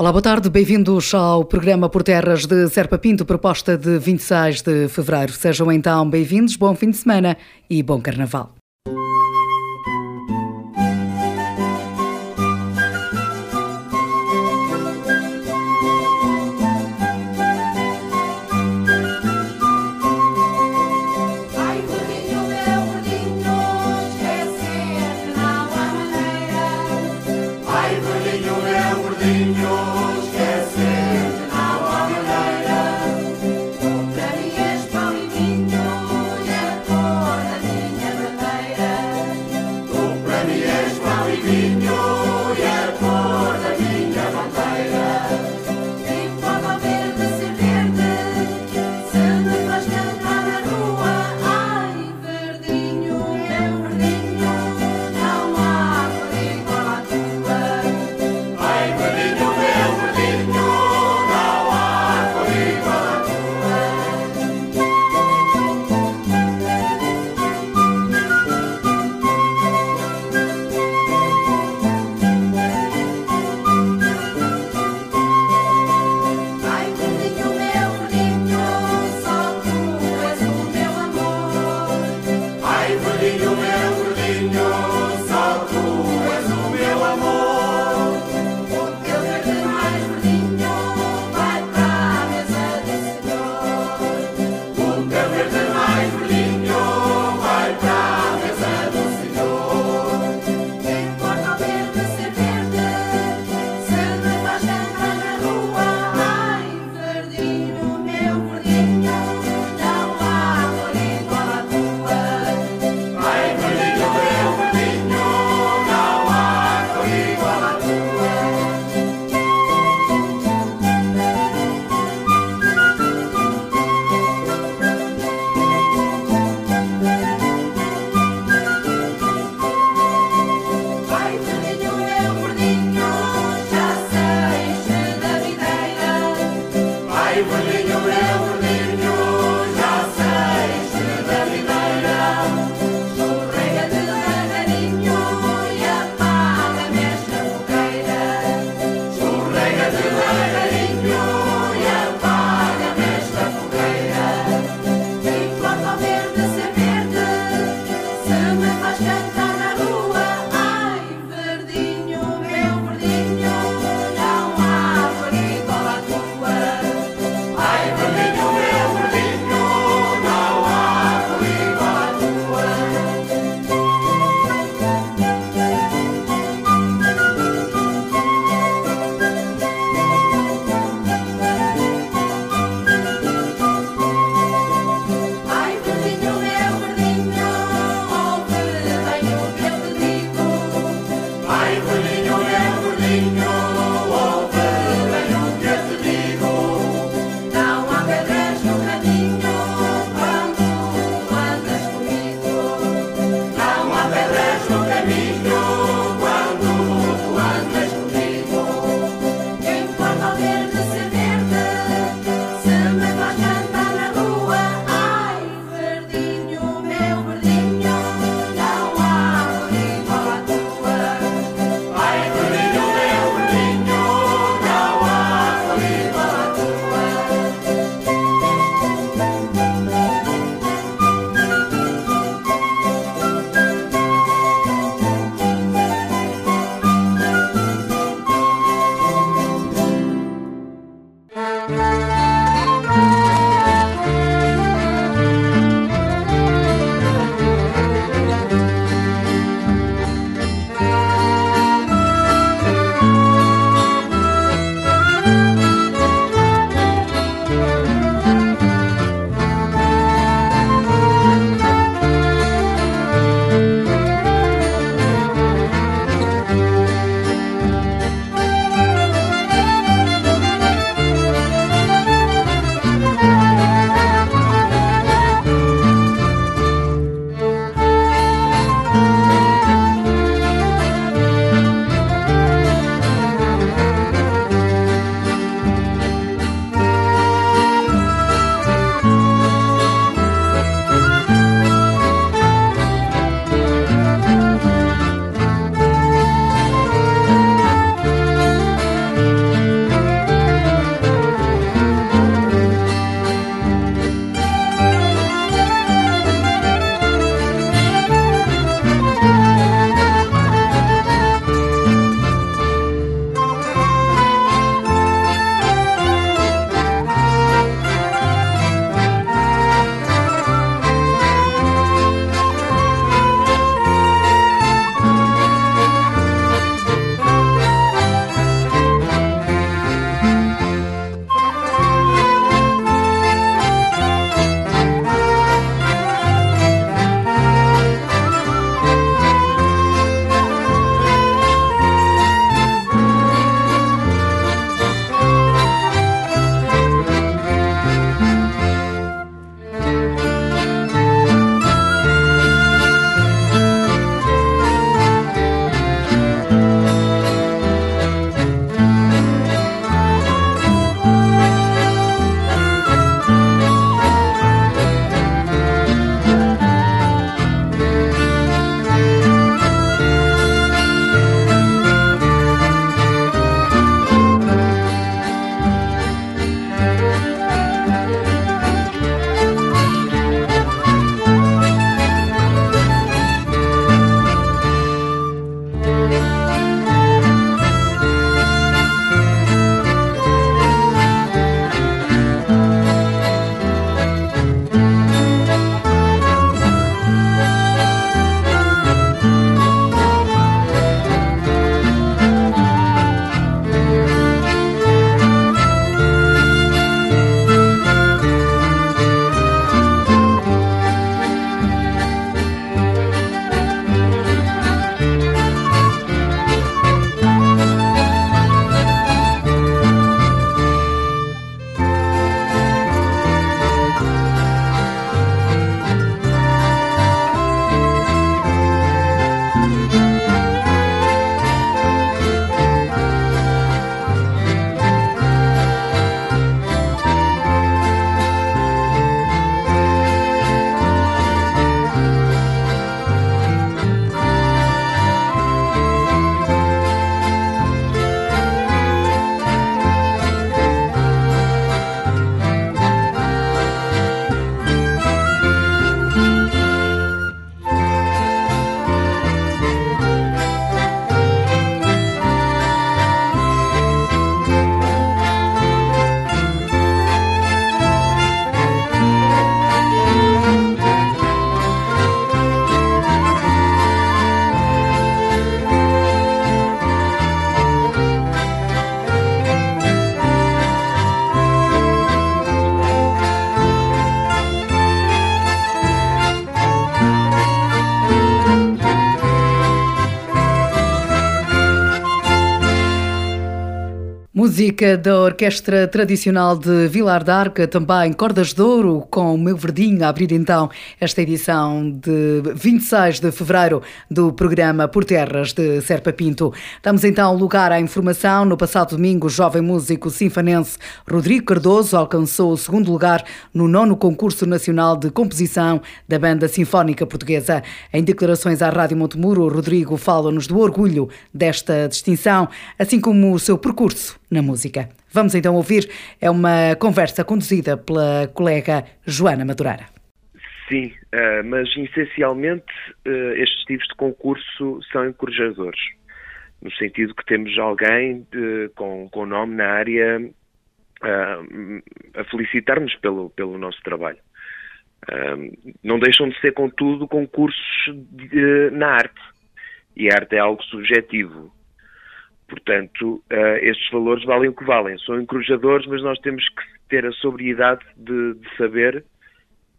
Olá, boa tarde, bem-vindos ao programa Por Terras de Serpa Pinto, proposta de 26 de fevereiro. Sejam então bem-vindos, bom fim de semana e bom carnaval. Música da Orquestra Tradicional de Vilar d'Arca, também Cordas de Ouro, com o Meu Verdinho, a abrir então esta edição de 26 de fevereiro do programa Por Terras de Serpa Pinto. Damos então lugar à informação. No passado domingo, o jovem músico sinfanense Rodrigo Cardoso alcançou o segundo lugar no nono concurso nacional de composição da Banda Sinfónica Portuguesa. Em declarações à Rádio Montemuro, Rodrigo fala-nos do orgulho desta distinção, assim como o seu percurso na música. Vamos então ouvir, é uma conversa conduzida pela colega Joana Madureira. Sim, uh, mas essencialmente uh, estes tipos de concurso são encorajadores, no sentido que temos alguém de, com, com nome na área uh, a felicitar-nos pelo, pelo nosso trabalho. não deixam de ser, contudo, concursos de, na arte. E a arte é algo subjetivo. Portanto, uh, estes valores valem o que valem. São encorajadores, mas nós temos que ter a sobriedade de, de saber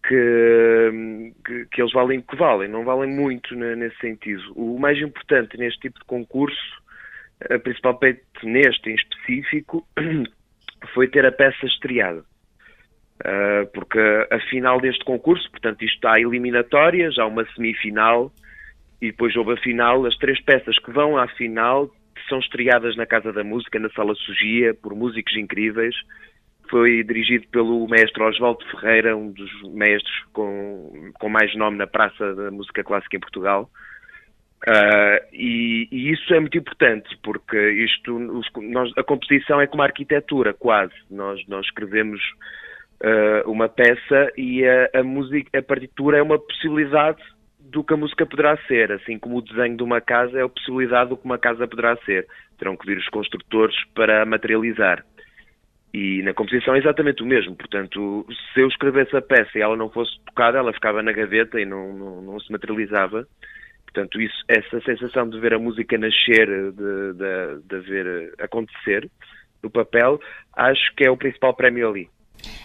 que, que, que, eles valem o que valem. Não valem muito nesse sentido. O mais importante neste tipo de concurso, principalmente neste em específico, foi ter a peça estreada. Uh, porque a final deste concurso, portanto, isto está eliminatória, já uma semifinal, e depois houve a final, as três peças que vão à final são estreadas na Casa da Música, na Sala Sugia, por músicos incríveis. Foi dirigido pelo mestre Oswaldo Ferreira, um dos mestres com, com mais nome na praça da música clássica em Portugal. Uh, e, e, isso é muito importante, porque isto, nós, a composição é como a arquitetura, quase. Nós, nós escrevemos uh, uma peça e a, a, música, a partitura é uma possibilidade do que a música poderá ser, assim como o desenho de uma casa é a possibilidade do que uma casa poderá ser. Terão que vir os construtores para materializar. E na composição é exatamente o mesmo. Portanto, se eu escrevesse a peça e ela não fosse tocada, ela ficava na gaveta e não, não, não se materializava. Portanto, isso, essa sensação de ver a música nascer, de, de, de ver acontecer no papel, acho que é o principal prémio ali.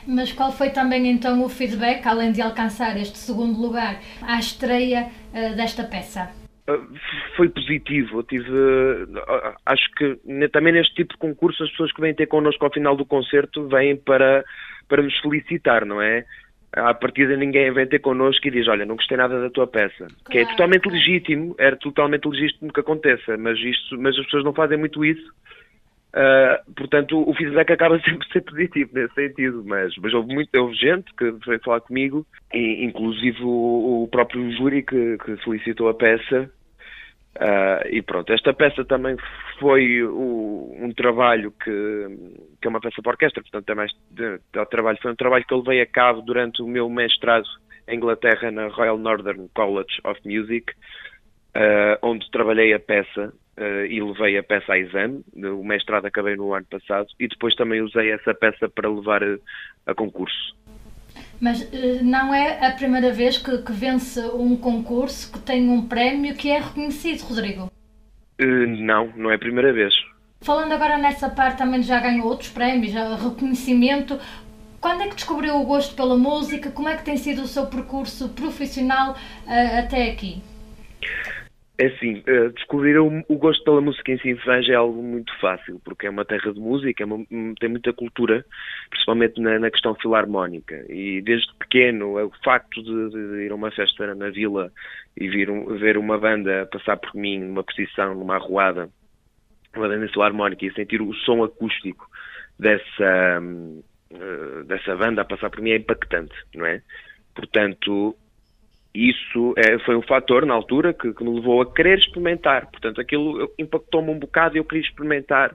Mas qual foi também então o feedback, além de alcançar este segundo lugar, à estreia uh, desta peça? Uh, foi positivo. Eu tive, uh, acho que também neste tipo de concurso as pessoas que vêm ter connosco ao final do concerto vêm para, para nos felicitar, não é? À partida ninguém vem ter connosco e diz, olha, não gostei nada da tua peça. Claro. Que é totalmente legítimo, era totalmente legítimo que aconteça, mas, isto, mas as pessoas não fazem muito isso Uh, portanto, o feedback acaba sempre ser positivo nesse sentido, mas, mas houve, muito, gente que veio falar comigo, e, inclusive o, o próprio júri que, que solicitou a peça. Uh, e pronto, esta peça também foi o, um trabalho que, que é uma peça para orquestra, portanto, é mais de, de, trabalho. Foi um trabalho que eu levei a cabo durante o meu mestrado em Inglaterra na Royal Northern College of Music, uh, onde trabalhei a peça uh, e levei a peça a exame. O mestrado acabei no ano passado e depois também usei essa peça para levar a, a concurso. Mas uh, não é a primeira vez que, que, vence um concurso que tem um prémio que é reconhecido, Rodrigo? Uh, não, não é a primeira vez. Falando agora nessa parte, também já ganhou outros prémios, reconhecimento. Quando é que descobriu o gosto pela música? Como é que tem sido o seu percurso profissional uh, até aqui? É assim, eh, descobrir o gosto pela música em Sinfãs é algo muito fácil, porque é uma terra de música, é uma, tem muita cultura, principalmente na, na, questão filarmónica. E desde pequeno, o facto de, de ir a uma festa na vila e vir um, ver uma banda passar por mim numa posição, numa arruada, uma banda filarmónica, e sentir o som acústico dessa, uh, dessa banda a passar por mim é impactante, não é? Portanto, isso é, foi um fator na altura que, que, me levou a querer experimentar. Portanto, aquilo impactou-me um bocado e eu queria experimentar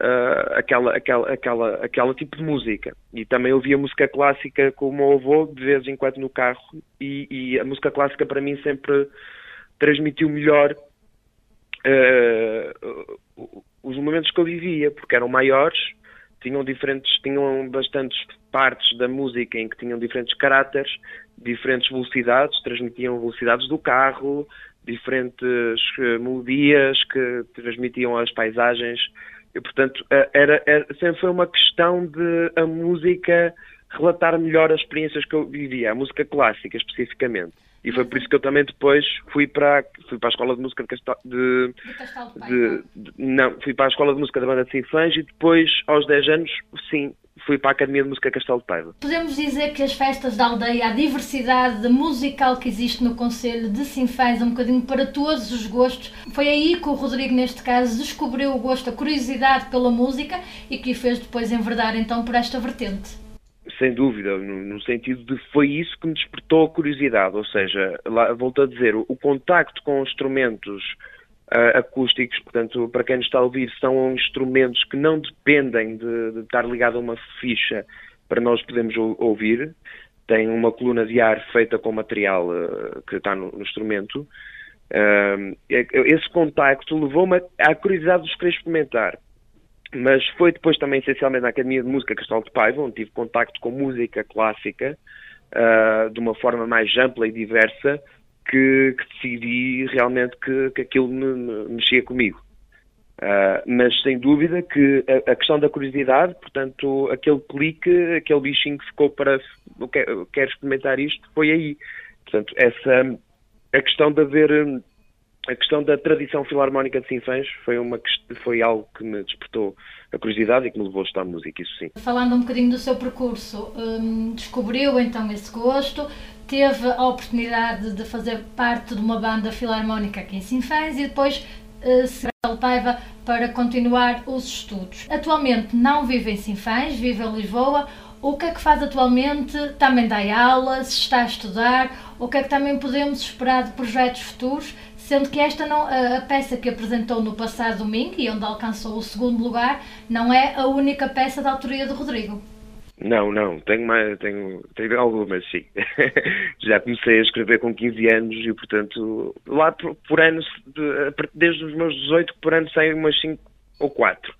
uh, aquela, aquela, aquela, aquela tipo de música. E também ouvia música clássica com o meu avô de vez em quando no carro e, e a música clássica para mim sempre transmitiu melhor uh, os momentos que eu vivia, porque eram maiores, tinham diferentes, tinham bastantes partes da música em que tinham diferentes caráteres diferentes velocidades, transmitiam velocidades do carro, diferentes uh, melodias que transmitiam as paisagens. E, portanto, uh, era, era, sempre foi uma questão de a música relatar melhor as experiências que eu vivia, a música clássica especificamente. E foi por isso que eu também depois fui para, fui para a Escola de Música de de, de, Castelo de, de, de, Não, fui para a Escola de Música da Banda de Sinfãs e depois, aos 10 anos, sim, fui para a Academia de Música Castelo de Paiva. Podemos dizer que as festas da aldeia, a diversidade musical que existe no Conselho de Sinfãs, um bocadinho para todos os gostos. Foi aí que o Rodrigo, neste caso, descobriu o gosto, a curiosidade pela música e que o fez depois enverdar então por esta vertente. Sem dúvida, no, sentido de foi isso que me despertou a curiosidade, ou seja, lá, volto a dizer, o, o contacto com instrumentos uh, acústicos, portanto, para quem nos está a ouvir, são instrumentos que não dependem de, de estar ligado a uma ficha para nós podermos ouvir. Tem uma coluna de ar feita com material uh, que está no, no instrumento. Uh, esse contacto levou-me à curiosidade de querer experimentar. Mas foi depois também essencialmente na Academia de Música Castelo de Paiva, onde tive contacto com música clássica uh, de uma forma mais ampla e diversa, que, que decidi realmente que, que aquilo me, me, mexia comigo. Uh, mas sem dúvida que a, a, questão da curiosidade, portanto, aquele clique, aquele bichinho que ficou para quero experimentar isto, foi aí. Portanto, essa a questão de haver a questão da tradição filarmónica de Sinfãs foi, uma, foi algo que me despertou a curiosidade e que me levou a estudar música, isso sim. Falando um bocadinho do seu percurso, hum, descobriu então esse gosto, teve a oportunidade de fazer parte de uma banda filarmónica aqui em Sinfãs e depois uh, se Paiva para continuar os estudos. Atualmente não vive em Sinfãs, vive em Lisboa. O que é que faz atualmente? Também dá aulas, está a estudar? O que é que também podemos esperar de projetos futuros? Sendo que esta não, a, peça que apresentou no passado domingo e onde alcançou o segundo lugar não é a única peça da autoria do Rodrigo. Não, não, tenho mais, tenho, tenho algumas, sim. Já comecei a escrever com 15 anos e, portanto, lá por, por ano, desde os meus 18, por ano saem umas 5 ou 4. Uh,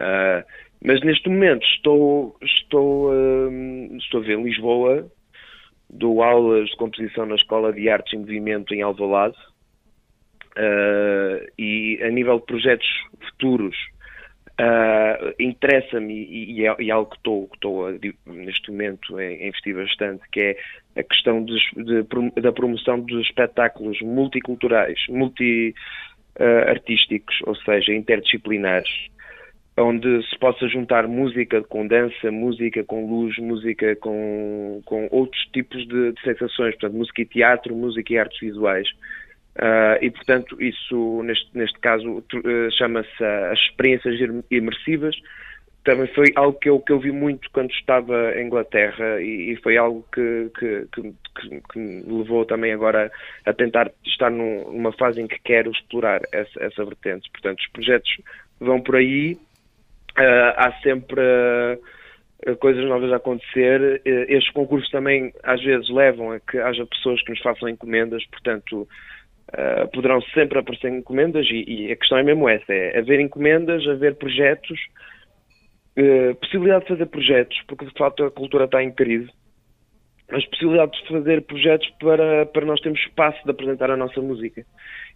ah, mas neste momento estou, estou, uh, estou a ver Lisboa, dou aulas de composição na Escola de Artes e Movimento em Alvalade uh, e a nível de projetos futuros Uh, Interessa-me e, e, é, e, é, algo que estou, que estou a, neste momento a investir bastante, que é a questão de, de, da promoção dos espetáculos multiculturais, multi-artísticos, uh, ou seja, interdisciplinares, onde se possa juntar música com dança, música com luz, música com, com outros tipos de, de sensações, portanto, música e teatro, música e artes visuais. Uh, e, portanto, isso, neste, neste caso, uh, chama-se as experiências imersivas. Também foi algo que eu, que eu vi muito quando estava em Inglaterra e, e foi algo que, que, que, que, me levou também agora a tentar estar num, numa fase em que quero explorar essa, essa vertente. Portanto, os projetos vão por aí, uh, há sempre coisas novas a acontecer. estes concursos também às vezes levam a que haja pessoas que nos façam encomendas, portanto Uh, poderão sempre aparecer encomendas e, e, a questão é mesmo essa, é haver encomendas, haver projetos, uh, possibilidade de fazer projetos, porque de facto a cultura está em crise, mas possibilidade de fazer projetos para, para nós termos espaço de apresentar a nossa música.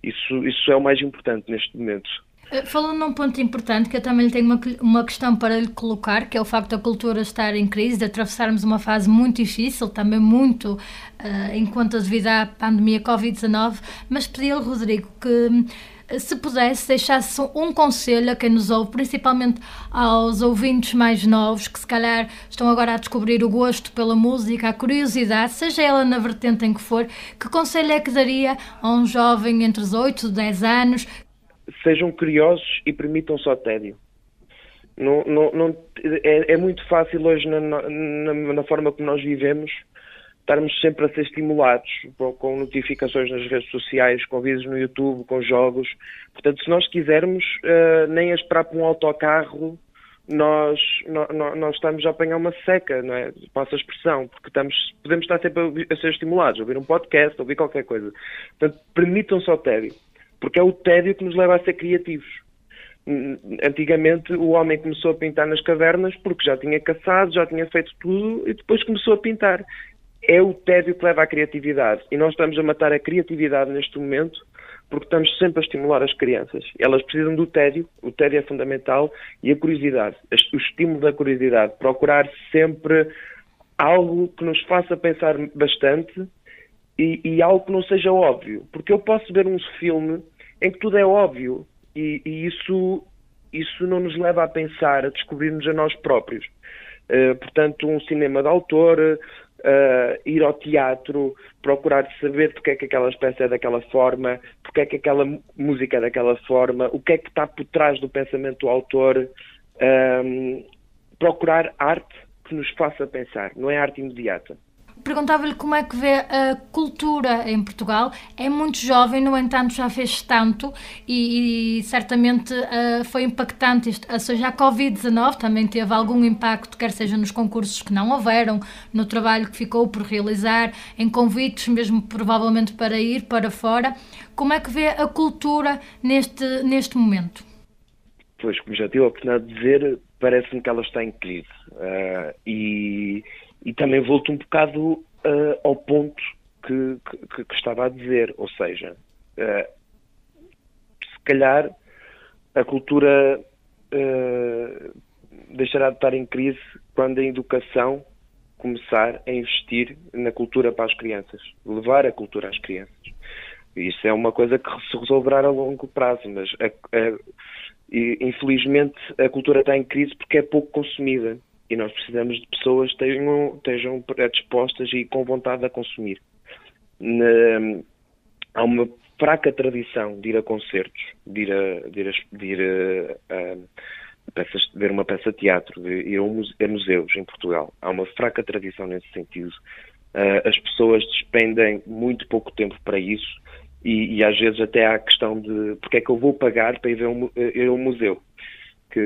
Isso, isso é o mais importante neste momento. Eh, falando num ponto importante, que eu também tenho uma, uma questão para lhe colocar, que é o facto da cultura estar em crise, de atravessarmos uma fase muito difícil, também muito uh, enquanto devido à pandemia Covid-19, mas pedi-lhe, Rodrigo, que eh, se pudesse, deixasse um conselho a quem nos ouve, principalmente aos ouvintes mais novos, que se calhar estão agora a descobrir o gosto pela música, a curiosidade, seja ela na vertente em que for, que conselho é que daria a um jovem entre os 8 e 10 anos sejam curiosos e permitam só tédio. Não, não, não, é, é, muito fácil hoje, na, na, na, forma como nós vivemos, estarmos sempre a ser estimulados com notificações nas redes sociais, com vídeos no YouTube, com jogos. Portanto, se nós quisermos, uh, nem a esperar por um autocarro, nós, nós, nós, estamos a apanhar uma seca, não é? Passa a expressão, porque estamos, podemos estar sempre a, a ser estimulados, a ouvir um podcast, a ouvir qualquer coisa. Portanto, permitam só tédio porque é o tédio que nos leva a ser criativos. Antigamente o homem começou a pintar nas cavernas porque já tinha caçado, já tinha feito tudo e depois começou a pintar. É o tédio que leva à criatividade e nós estamos a matar a criatividade neste momento porque estamos sempre a estimular as crianças. Elas precisam do tédio, o tédio é fundamental e a curiosidade, o estímulo da curiosidade, procurar sempre algo que nos faça pensar bastante e, e, algo que não seja óbvio. Porque eu posso ver um filme em que tudo é óbvio e, e isso, isso não nos leva a pensar, a descobrirmos a nós próprios. Uh, portanto, um cinema de autor, uh, ir ao teatro, procurar saber porque é que aquela peça é daquela forma, porque é que aquela música é daquela forma, o que é que está por trás do pensamento do autor. Um, procurar arte que nos faça pensar, não é arte imediata. Perguntava-lhe como é que vê a cultura em Portugal. É muito jovem, no entanto, já fez tanto e, e certamente uh, foi impactante. Isto, ou seja, a Covid-19 também teve algum impacto, quer seja nos concursos que não houveram, no trabalho que ficou por realizar, em convites mesmo provavelmente para ir para fora. Como é que vê a cultura neste, neste momento? Pois, como já tive a oportunidade de dizer, parece-me que ela está em crise. Uh, e e também volto um bocado uh, ao ponto que, que, que, estava a dizer, ou seja, uh, se calhar a cultura uh, deixará de estar em crise quando a educação começar a investir na cultura para as crianças, levar a cultura às crianças. Isso é uma coisa que se resolverá a longo prazo, mas a, a, infelizmente a cultura está em crise porque é pouco consumida e nós precisamos de pessoas que estejam, estejam predispostas e com vontade a consumir. Na, há uma fraca tradição de ir a concertos, de ir a, de ir a, de ir a, a peças, ver uma peça de teatro, de ir a museus em Portugal. Há uma fraca tradição nesse sentido. Uh, as pessoas despendem muito pouco tempo para isso e, e, às vezes até há a questão de porque é que eu vou pagar para ir, um, ir a um museu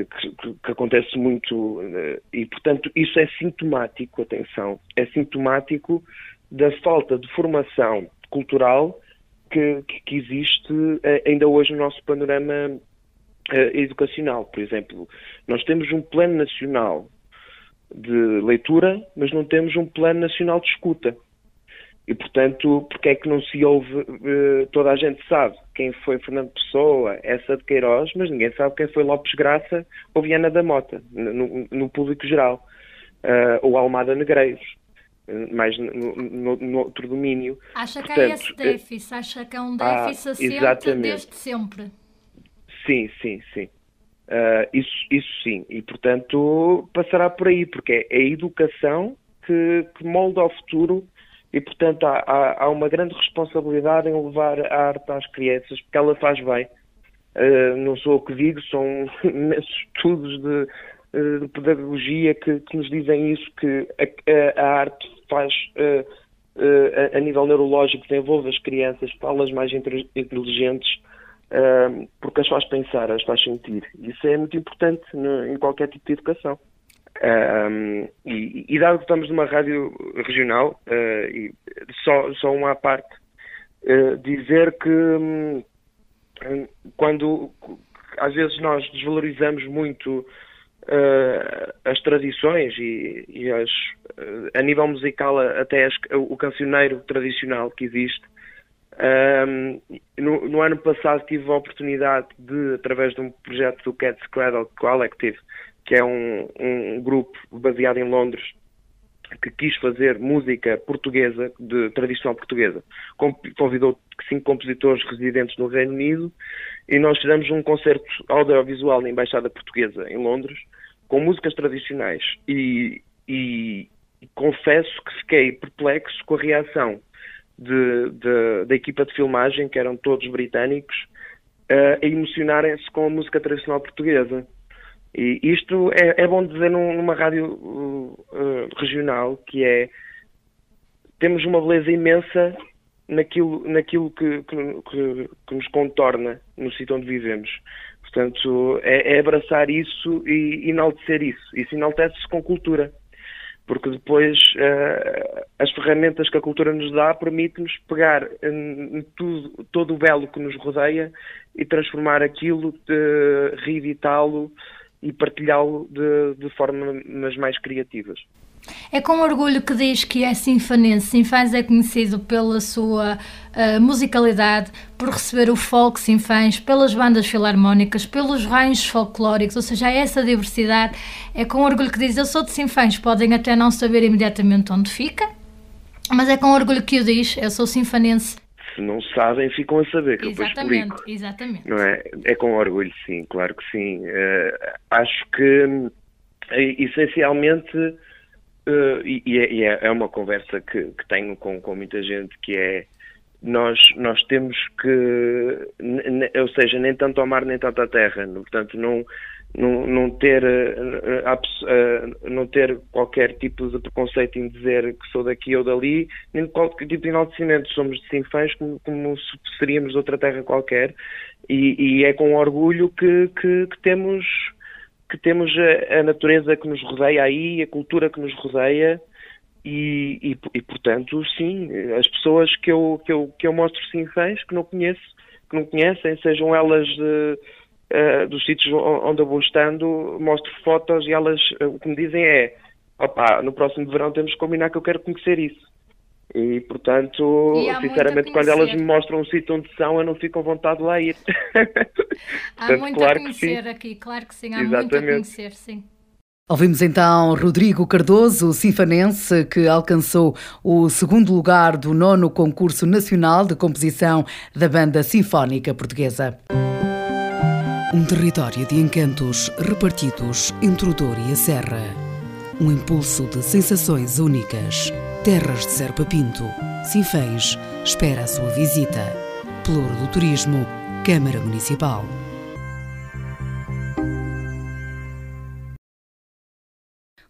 que, que, que, acontece muito eh, e, portanto, isso é sintomático, atenção, é sintomático da falta de formação cultural que, que existe eh, ainda hoje no nosso panorama eh, educacional. Por exemplo, nós temos um plano nacional de leitura, mas não temos um plano nacional de escuta. E, portanto, porque é que não se ouve, uh, toda a gente sabe quem foi Fernando Pessoa, essa de Queiroz, mas ninguém sabe quem foi Lopes Graça ou Viana da Mota, no, no público geral, uh, ou Almada Negreiros, uh, mais no, no, no, outro domínio. Acha Portanto, que é esse déficit? Acha que é um déficit ah, assente desde sempre? Sim, sim, sim. Uh, isso, isso sim, e portanto passará por aí, porque é a educação que, que molda o futuro e, portanto, há, há, há, uma grande responsabilidade em levar a arte às crianças, porque ela faz bem. Uh, não sou o que digo, são estudos de, uh, de pedagogia que, que, nos dizem isso, que a, a arte faz, uh, a, a, nível neurológico, desenvolve as crianças, fala-as mais inteligentes, porque as faz pensar, as faz sentir. Isso é muito importante no, em qualquer tipo de educação. Um, e, e, dado que estamos numa rádio regional, uh, e só, só uma à parte, uh, dizer que um, quando às vezes nós desvalorizamos muito uh, as tradições e, e as, a nível musical até as, o cancioneiro tradicional que existe, um, no, no, ano passado tive a oportunidade de, através de um projeto do Cats Cradle Collective, que é um, um grupo baseado em Londres que quis fazer música portuguesa, de tradição portuguesa. Convidou cinco compositores residentes no Reino Unido e nós fizemos um concerto audiovisual na Embaixada Portuguesa em Londres com músicas tradicionais e, e, e confesso que fiquei perplexo com a reação de, de, da equipa de filmagem, que eram todos britânicos, a emocionarem-se com a música tradicional portuguesa. E isto é, é bom dizer numa rádio uh, uh, regional, que é temos uma beleza imensa naquilo, naquilo que, que, que, nos contorna no sítio onde vivemos. Portanto, é, é abraçar isso e enaltecer isso. Isso enaltece-se com cultura. Porque depois uh, as ferramentas que a cultura nos dá permite-nos pegar em, em tudo, todo o belo que nos rodeia e transformar aquilo, reeditá-lo, e partilhá-lo de, de formas mais criativas. É com orgulho que diz que é sinfanense. Sinfãs é conhecido pela sua uh, musicalidade, por receber o folk sinfãs, pelas bandas filarmónicas, pelos ranhos folclóricos, ou seja, essa diversidade. É com orgulho que diz: Eu sou de Sinfãs. Podem até não saber imediatamente onde fica, Mas é com orgulho que o diz, eu sou sinfanense. Se não sabem, ficam a saber, que exatamente, eu explico. Exatamente, Não é? É com orgulho, sim, claro que sim. Uh, acho que, uh, essencialmente, uh, e, é, é, é, uma conversa que, que tenho com, com muita gente, que é nós, nós temos que, ou seja, nem tanto ao mar nem tanto à terra, portanto não, não, não, ter, eh, eh, não ter qualquer tipo de preconceito em dizer que sou daqui ou dali, nem qualquer tipo de enaltecimento. Somos de Sinfãs como, como seríamos de outra terra qualquer e, e é com orgulho que, que, que temos que temos a, a, natureza que nos rodeia aí, a cultura que nos rodeia e, e, e, portanto, sim, as pessoas que eu, que eu, que eu mostro Sinfãs que não conheço, que não conhecem, sejam elas de uh, dos sítios onde eu vou estando, mostro fotos e elas uh, o que me dizem é opá, no próximo verão temos que combinar que eu quero conhecer isso. E, portanto, e sinceramente, quando elas me mostram um sítio onde são, eu não fico com vontade de lá ir. há portanto, muito claro a conhecer aqui, claro que sim, há Exatamente. muito a conhecer, sim. Ouvimos então Rodrigo Cardoso, sinfanense, que alcançou o segundo lugar do nono concurso nacional de composição da Banda Sinfónica Portuguesa. Um território de encantos repartidos entre o Douro e a Serra. Um impulso de sensações únicas. Terras de Serpa Pinto. Sinfãs espera a sua visita. Pelouro do Turismo, Câmara Municipal.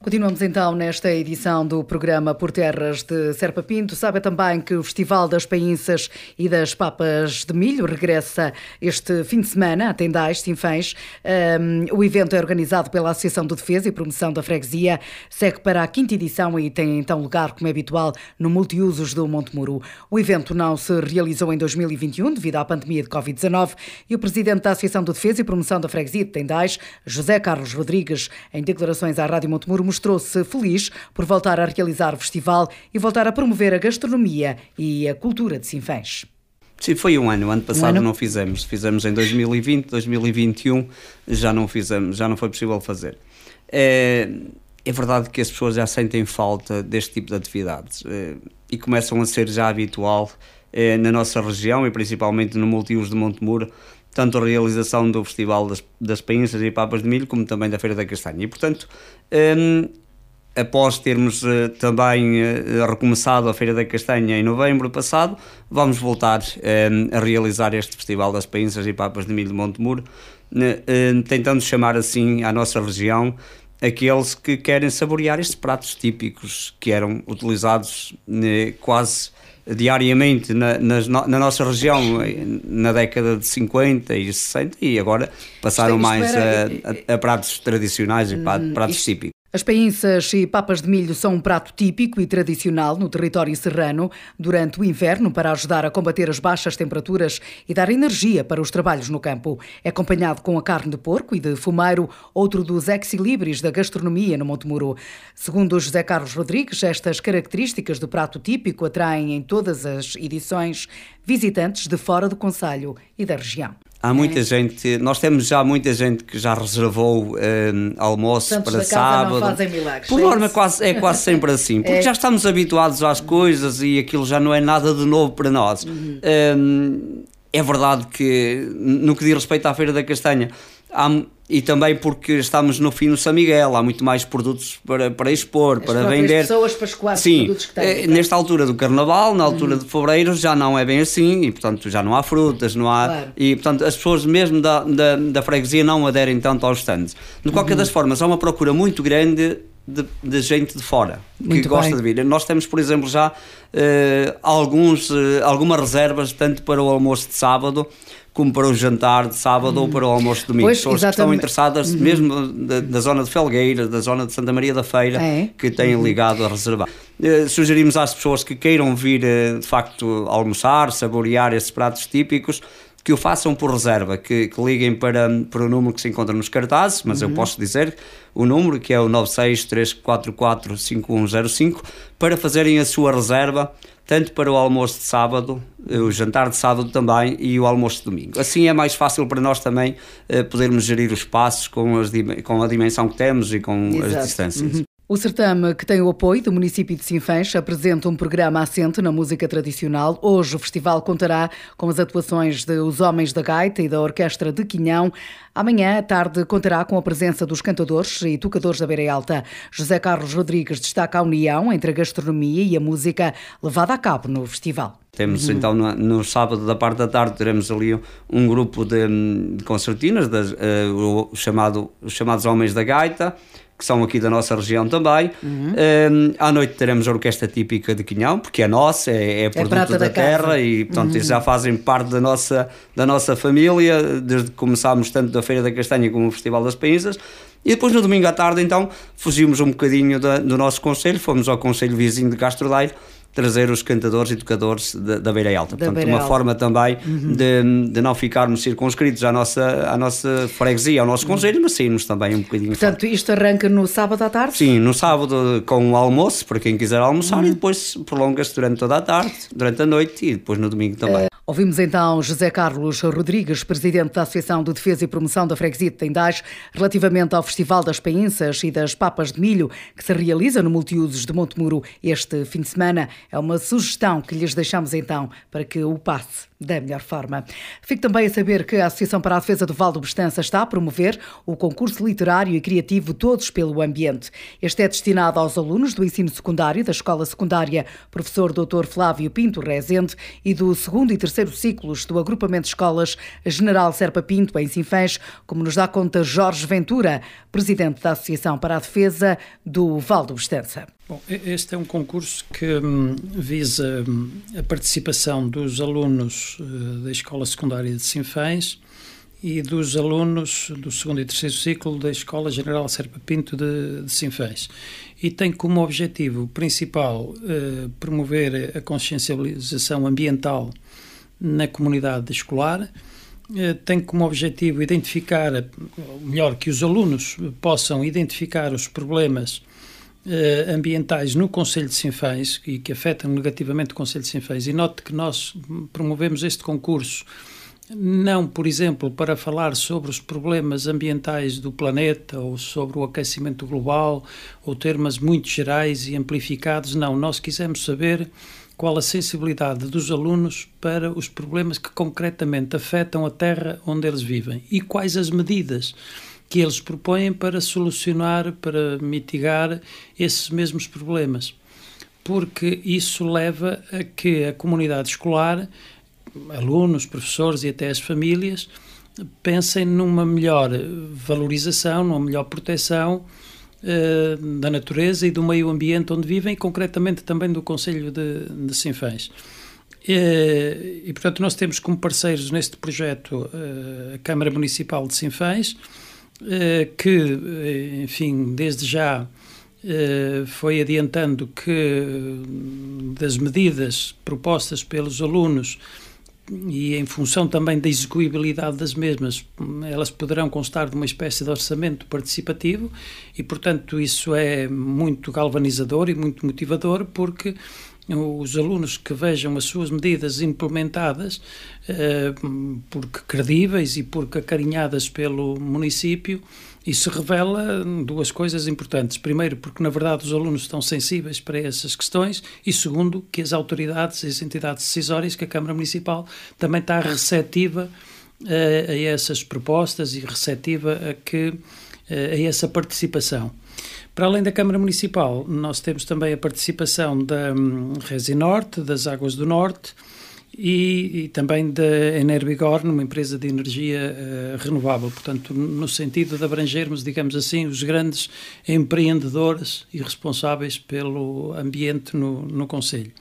Continuamos então nesta edição do programa Por Terras de Serpa Pinto. Sabe também que o Festival das Painças e das Papas de Milho regressa este fim de semana a Tendais, Sinfãs. Um, o evento é organizado pela Associação de Defesa e Promoção da Freguesia, segue para a quinta edição e tem então lugar, como é habitual, no Multiusos do Monte Muro. O evento não se realizou em 2021 devido à pandemia de Covid-19 e o presidente da Associação de Defesa e Promoção da Freguesia de Tendais, José Carlos Rodrigues, em declarações à Rádio Monte Muro, mostrou-se feliz por voltar a realizar o festival e voltar a promover a gastronomia e a cultura de Sinfãs. Sim, foi um ano. Ano passado um ano? não fizemos. Fizemos em 2020, 2021 já não fizemos, já não foi possível fazer. É, é verdade que as pessoas já sentem falta deste tipo de atividades é, e começam a ser já habitual é, na nossa região e principalmente no Multiuso de Montemuro tanto a realização do Festival das, das Painças e Papas de Milho, como também da Feira da Castanha. E, portanto, um, após termos uh, também uh, recomeçado a Feira da Castanha em novembro passado, vamos voltar um, a realizar este Festival das Painças e Papas de Milho de Montemuro, uh, tentando chamar assim à nossa região aqueles que querem saborear estes pratos típicos que eram utilizados quase diariamente na, nas, na, nossa região na década de 50 e 60 e agora passaram mais a, a, a, pratos tradicionais e hum, pratos típicos. As painças e papas de milho são um prato típico e tradicional no território serrano durante o inverno para ajudar a combater as baixas temperaturas e dar energia para os trabalhos no campo. É acompanhado com a carne de porco e de fumeiro, outro dos ex-libris da gastronomia no Montemuro. Segundo José Carlos Rodrigues, estas características do prato típico atraem em todas as edições visitantes de fora do Conselho e da região. Há muita é. gente, nós temos já muita gente que já reservou um, almoço Santos para sábado. Não fazem milagres, Por é norma, é quase, é quase sempre assim, porque é. já estamos habituados às coisas e aquilo já não é nada de novo para nós. Uhum. Um, é verdade que, no que diz respeito à Feira da Castanha, há, e também porque estamos no fim do São Miguel, há muito mais produtos para, para expor, As para vender. pessoas para escoar Sim, produtos que têm. É, nesta altura do Carnaval, na altura uhum. de Fevereiro, já não é bem assim e, portanto, já não há frutas, não há. Claro. E, portanto, as pessoas mesmo da, da, da freguesia não aderem tanto aos stands. De qualquer uhum. das formas, há uma procura muito grande de, de, gente de fora Muito que gosta bem. de vir. Nós temos, por exemplo, já uh, alguns, uh, algumas reservas, tanto para o almoço de sábado como para o jantar de sábado ou para o almoço de domingo. Pois, Pessoas exatamente. que estão interessadas uhum. mesmo da, da, zona de Felgueira, da zona de Santa Maria da Feira, é. que têm uhum. ligado a reservar. Uh, sugerimos às pessoas que queiram vir, de facto, almoçar, saborear esses pratos típicos, que o façam por reserva, que, que, liguem para, para o número que se encontra nos cartazes, mas uhum. eu posso dizer o número, que é o 963445105, para fazerem a sua reserva, tanto para o almoço de sábado, eh, o jantar de sábado também e o almoço de domingo. Assim é mais fácil para nós também uh, podermos gerir os passos com, as, com a dimensão que temos e com Exato. as distâncias. Uhum. O certame, que tem o apoio do município de Sinfãs, apresenta um programa assente na música tradicional. Hoje o festival contará com as atuações dos Homens da Gaita e da Orquestra de Quinhão. Amanhã à tarde contará com a presença dos cantadores e tocadores da Beira Alta. José Carlos Rodrigues destaca a união entre a gastronomia e a música levada a cabo no festival. Temos uhum. então no, no, sábado da parte da tarde teremos ali um grupo de, de concertinas, das, uh, o chamado, os chamados Homens da Gaita, que são aqui da nossa região também. Uhum. Um, à noite teremos a orquestra típica de Quinhão, porque é nossa, é, é, é produto da, da terra e, portanto, uhum. já fazem parte da nossa, da nossa família, desde que começámos tanto da Feira da Castanha como o Festival das Paísas. E depois no domingo à tarde, então, fugimos um bocadinho da, do nosso conselho, fomos ao Conselho Vizinho de Castro Daire trazer os cantadores e tocadores da, da Beira Alta. Da Portanto, Beira uma Alta. forma também uhum. de, de não ficarmos circunscritos à nossa, à nossa freguesia, ao nosso conselho, mas sairmos também um bocadinho Portanto, fora. isto arranca no sábado à tarde? Sim, no sábado com o almoço, para quem quiser almoçar, uhum. e depois prolonga-se durante toda a tarde, durante a noite e depois no domingo também. Uh, ouvimos então José Carlos Rodrigues, presidente da Associação de Defesa e Promoção da Freguesia de Tendais, relativamente ao Festival das Painças e das Papas de Milho, que se realiza no Multiusos de Montemuro este fim de semana. É uma sugestão que lhes deixamos então para que o passe da melhor forma. Fico também a saber que a Associação para a Defesa do Val do Bestança está a promover o concurso literário e criativo Todos pelo Ambiente. Este é destinado aos alunos do ensino secundário da Escola Secundária Professor Dr. Flávio Pinto Rezende e do segundo e terceiro ciclos do Agrupamento de Escolas General Serpa Pinto em Sinfãs, como nos dá conta Jorge Ventura, presidente da Associação para a Defesa do Val do Bestança. Bom, este é um concurso que hum, visa hum, a participação dos alunos uh, da Escola Secundária de Sinfãs e dos alunos do segundo e terceiro ciclo da Escola General Serpa Pinto de, de Sinfãs. E tem como objetivo principal uh, promover a consciencialização ambiental na comunidade escolar, uh, tem como objetivo identificar, melhor, que os alunos possam identificar os problemas uh, ambientais no Conselho de Sinfãs e que afetam negativamente o Conselho de Sinfãs. E note que nós promovemos este concurso não, por exemplo, para falar sobre os problemas ambientais do planeta ou sobre o aquecimento global ou termos muito gerais e amplificados, não. Nós quisemos saber qual a sensibilidade dos alunos para os problemas que concretamente afetam a terra onde eles vivem e quais as medidas que eles propõem para solucionar, para mitigar esses mesmos problemas. Porque isso leva a que a comunidade escolar, alunos, professores e até as famílias, pensem numa melhor valorização, numa melhor proteção uh, da natureza e do meio ambiente onde vivem, e concretamente também do Conselho de, de Sinfãs. E, e, portanto, nós temos como parceiros neste projeto uh, a Câmara Municipal de Sinfãs, eh, que, eh, enfim, desde já eh, foi adiantando que das medidas propostas pelos alunos e em função também da execuibilidade das mesmas, elas poderão constar de uma espécie de orçamento participativo e, portanto, isso é muito galvanizador e muito motivador porque os alunos que vejam as suas medidas implementadas, eh, porque credíveis e porque acarinhadas pelo município, isso revela duas coisas importantes. Primeiro, porque na verdade os alunos estão sensíveis para essas questões, e segundo, que as autoridades e as entidades decisórias, que a Câmara Municipal também está receptiva eh, a essas propostas e receptiva a, que, eh, a essa participação. Para além da Câmara Municipal, nós temos também a participação da um, Resi Norte, das Águas do Norte e, e também da Enerbigor, numa empresa de energia uh, renovável. Portanto, no sentido de abrangermos, digamos assim, os grandes empreendedores e responsáveis pelo ambiente no, no Conselho.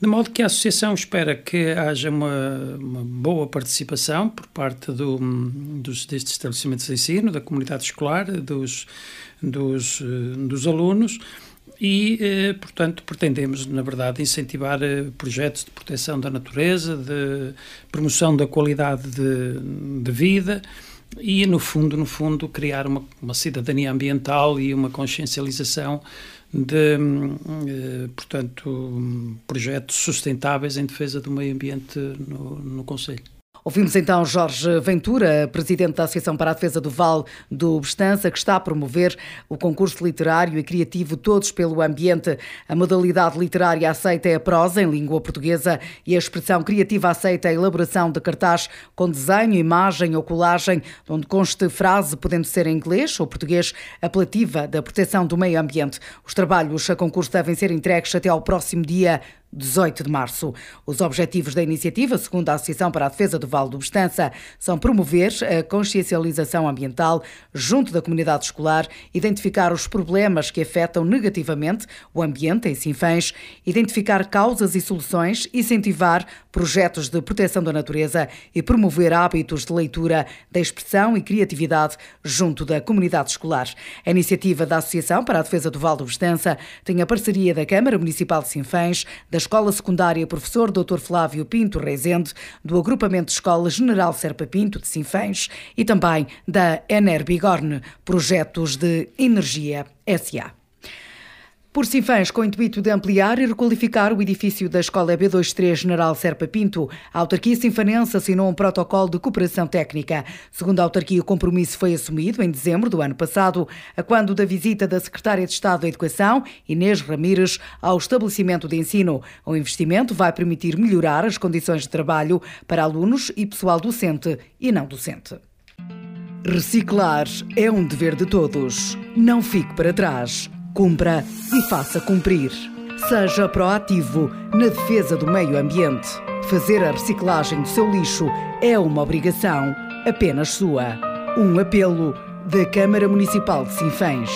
De modo que a Associação espera que haja uma, uma boa participação por parte do, dos, destes estabelecimentos de ensino, da comunidade escolar, dos, dos, eh, dos alunos e, eh, portanto, pretendemos, na verdade, incentivar eh, projetos de proteção da natureza, de promoção da qualidade de, de vida e, no fundo, no fundo, criar uma, uma cidadania ambiental e uma consciencialização de, portanto, projetos sustentáveis em defesa do meio ambiente no, no Conselho. Ouvimos então Jorge Ventura, presidente da Associação para a Defesa do Vale do Bestança, que está a promover o concurso literário e criativo Todos pelo Ambiente. A modalidade literária aceita é a prosa em língua portuguesa e a expressão criativa aceita a elaboração de cartaz com desenho, imagem ou colagem, onde conste frase podendo ser em inglês ou português apelativa da proteção do meio ambiente. Os trabalhos a concurso devem ser entregues até ao próximo dia 18 de março. Os objetivos da iniciativa, segundo a Associação para a Defesa do Vale do Bestança, são promover a consciencialização ambiental junto da comunidade escolar, identificar os problemas que afetam negativamente o ambiente em Sinfãs, identificar causas e soluções, incentivar projetos de proteção da natureza e promover hábitos de leitura, da expressão e criatividade junto da comunidade escolar. A iniciativa da Associação para a Defesa do Vale do Bestança tem a parceria da Câmara Municipal de Sinfãs, das Escola Secundária Professor Dr. Flávio Pinto Rezende, do Agrupamento de Escola General Serpa Pinto de Sinfãs e também da Ener Bigorne, projetos de energia SA. Por Sinfãs, com o intuito de ampliar e requalificar o edifício da Escola B23 General Serpa Pinto, a autarquia sinfanense assinou um protocolo de cooperação técnica. Segundo a autarquia, o compromisso foi assumido em dezembro do ano passado, a quando da visita da Secretária de Estado da Educação, Inês Ramires, ao estabelecimento de ensino. O investimento vai permitir melhorar as condições de trabalho para alunos e pessoal docente e não docente. Reciclar é um dever de todos. Não fique para trás. Cumpra e faça cumprir. Seja proativo na defesa do meio ambiente. Fazer a reciclagem do seu lixo é uma obrigação apenas sua. Um apelo da Câmara Municipal de Sinfãs.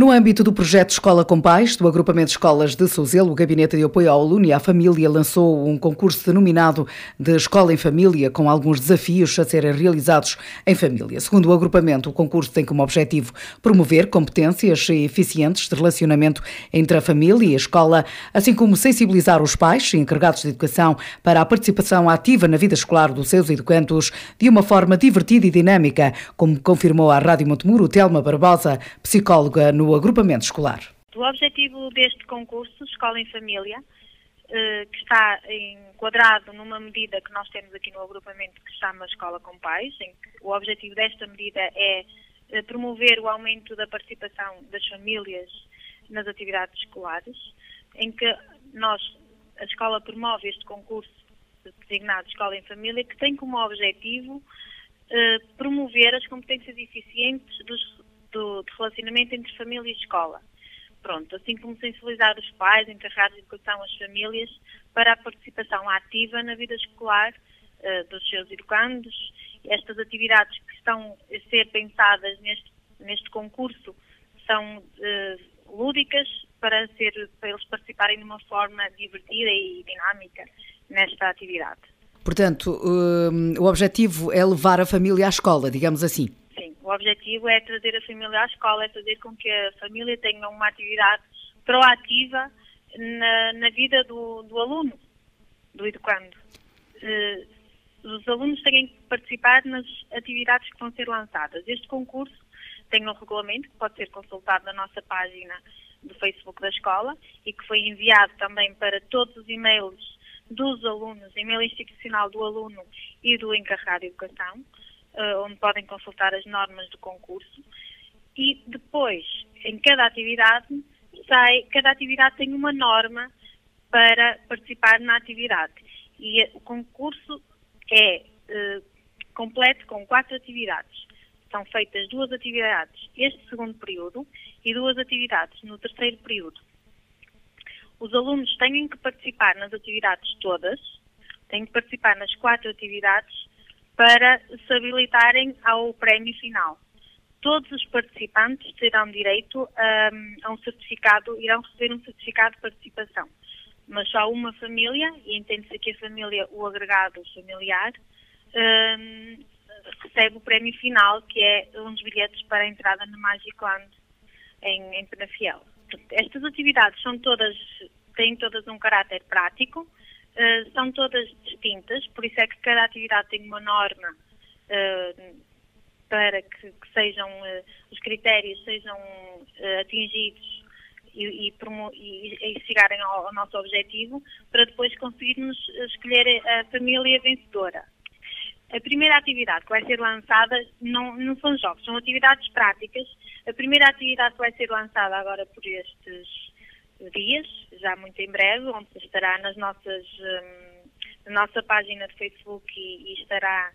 No âmbito do projeto Escola com Pais, do Agrupamento de Escolas de Souzelo, o Gabinete de Apoio ao Aluno e à Família lançou um concurso denominado de Escola em Família, com alguns desafios a serem realizados em família. Segundo o agrupamento, o concurso tem como objetivo promover competências eficientes de relacionamento entre a família e a escola, assim como sensibilizar os pais e encarregados de educação para a participação ativa na vida escolar dos seus educandos de uma forma divertida e dinâmica, como confirmou à Rádio Montemuro Telma Barbosa, psicóloga no agrupamento escolar. O objetivo deste concurso, Escola em Família, eh, que está enquadrado numa medida que nós temos aqui no agrupamento que se chama Escola com Pais, em que o objetivo desta medida é eh, promover o aumento da participação das famílias nas atividades escolares, em que nós, a escola promove este concurso designado Escola em Família, que tem como objetivo eh, promover as competências eficientes dos do, de relacionamento entre família e escola. Pronto, assim como sensibilizar os pais, encarregados de educação, as famílias, para a participação ativa na vida escolar uh, dos seus educandos. Estas atividades que estão a ser pensadas neste, neste concurso são uh, lúdicas para, ser, para eles participarem de uma forma divertida e dinâmica nesta atividade. Portanto, uh, o objetivo é levar a família à escola, digamos assim. O objetivo é trazer a família à escola, é fazer com que a família tenha uma atividade proativa na, na vida do, do, aluno, do educando. Uh, os alunos têm que participar nas atividades que vão ser lançadas. Este concurso tem um regulamento que pode ser consultado na nossa página do Facebook da escola e que foi enviado também para todos os e-mails dos alunos, e-mail institucional do aluno e do encarregado de educação uh, onde podem consultar as normas do concurso. E depois, em cada atividade, sai, cada atividade tem uma norma para participar na atividade. E o concurso é uh, completo com quatro atividades. São feitas duas atividades este segundo período e duas atividades no terceiro período. Os alunos têm que participar nas atividades todas, têm que participar nas quatro atividades para se ao prémio final. Todos os participantes terão direito um, a um certificado, irão receber um certificado de participação. Mas só uma família, e entende-se aqui a família, o agregado familiar, um, recebe o prémio final, que é uns bilhetes para a entrada na Magicland em, em Penafiel. Estas atividades são todas, têm todas um caráter prático, eh, são todas distintas, por isso é que cada atividade tem uma norma uh, para que, que sejam uh, os critérios sejam atingidos e, e, e, e chegarem ao, ao, nosso objetivo para depois conseguirmos escolher a família vencedora. A primeira atividade que vai ser lançada não, não são jogos, são atividades práticas. A primeira atividade que vai ser lançada agora por estes dias, já muito em breve, onde estará nas nossas, um, na nossa página de Facebook e, e estará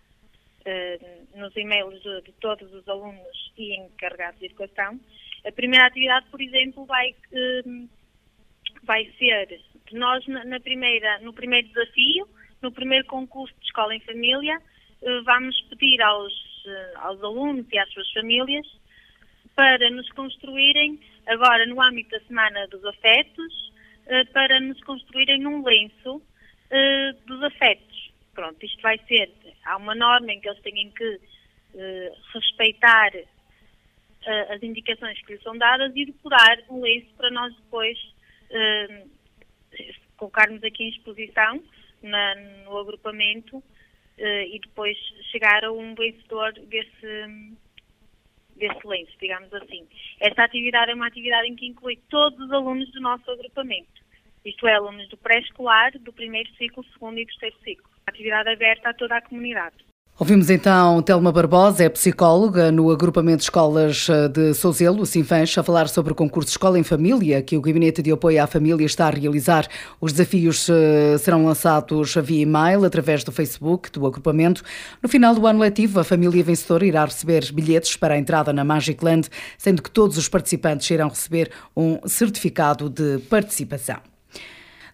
uh, nos e-mails de, de, todos os alunos e encarregados de educação. A primeira atividade, por exemplo, vai, um, vai ser nós na, primeira, no primeiro desafio, no primeiro concurso de escola em família, uh, vamos pedir aos, uh, aos alunos e às suas famílias para nos construírem, agora no âmbito da Semana dos Afetos, para nos construírem um lenço dos afetos. Pronto, isto vai ser, há uma norma em que eles têm que respeitar as indicações que lhes são dadas e decorar um lenço para nós depois colocarmos aqui em exposição na, no agrupamento e depois chegar a um vencedor desse, desse lenço, digamos assim. Esta atividade é uma atividade em que inclui todos os alunos do nosso agrupamento, isto é, alunos do pré-escolar, do primeiro ciclo, segundo e terceiro ciclo. atividade aberta a toda a comunidade. Ouvimos então Telma Barbosa, é psicóloga no agrupamento de escolas eh, de Souzelo, Sinfãs, a falar sobre o concurso Escola em Família, que o Gabinete de Apoio à Família está a realizar. Os desafios eh, serão lançados via e-mail, através do Facebook do agrupamento. No final do ano letivo, a família vencedora irá receber bilhetes para a entrada na Magic Land, sendo que todos os participantes irão receber um certificado de participação.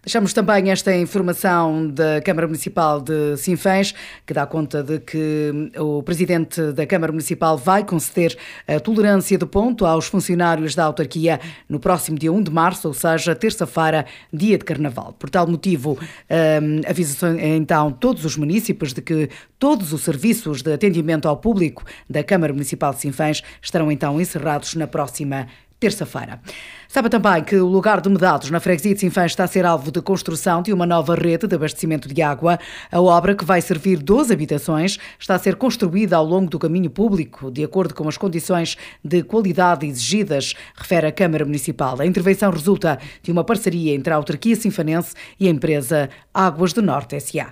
Deixamos também esta informação da Câmara Municipal de Sinfãs, que dá conta de que o Presidente da Câmara Municipal vai conceder a tolerância de ponto aos funcionários da autarquia no próximo dia 1 de março, ou seja, terça-feira, dia de Carnaval. Por tal motivo, um, avisa então todos os municípios de que todos os serviços de atendimento ao público da Câmara Municipal de Sinfãs estarão então encerrados na próxima terça-feira. Sabe também que o lugar de Medados, na freguesia de Sinfãs, está a ser alvo de construção de uma nova rede de abastecimento de água. A obra, que vai servir 12 habitações, está a ser construída ao longo do caminho público, de acordo com as condições de qualidade exigidas, refere a Câmara Municipal. A intervenção resulta de uma parceria entre a autarquia sinfanense e a empresa Águas do Norte S.A.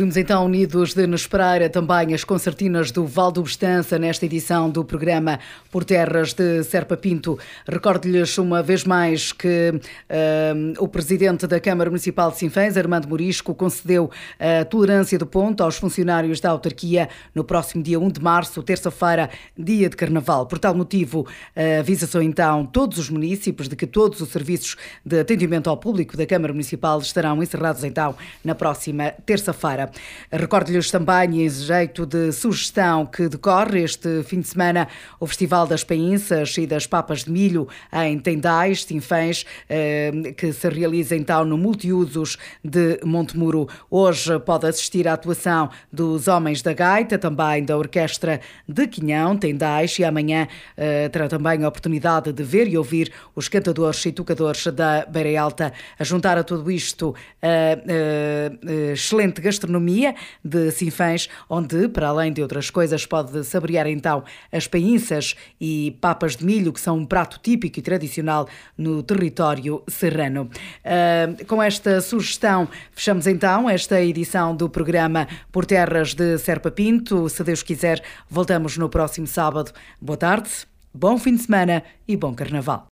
Ouvimos então Unidos de Nespereira, também as concertinas do Val do Bestança, nesta edição do programa Por Terras de Serpa Pinto. Recordo-lhes uma vez mais que uh, o presidente da Câmara Municipal de Sinfãs, Armando Morisco, concedeu a tolerância do ponto aos funcionários da autarquia no próximo dia 1 de março, terça-feira, dia de Carnaval. Por tal motivo, avisa-se então todos os municípios de que todos os serviços de atendimento ao público da Câmara Municipal estarão encerrados então na próxima terça-feira. Recordo-lhes também, em jeito de sugestão, que decorre este fim de semana o Festival das Painças e das Papas de Milho em Tendais, Sinfãs, eh, que se realiza então no Multiusos de Montemuro. Hoje pode assistir à atuação dos Homens da Gaita, também da Orquestra de Quinhão, Tendais, e amanhã eh, terá também a oportunidade de ver e ouvir os cantadores e tocadores da Beira Alta. A juntar a tudo isto a excelente gastronomia gastronomia de Sinfãs, onde, para além de outras coisas, pode saborear então as painças e papas de milho, que são um prato típico e tradicional no território serrano. Uh, com esta sugestão, fechamos então esta edição do programa Por Terras de Serpa Pinto. Se Deus quiser, voltamos no próximo sábado. Boa tarde, bom fim de semana e bom carnaval.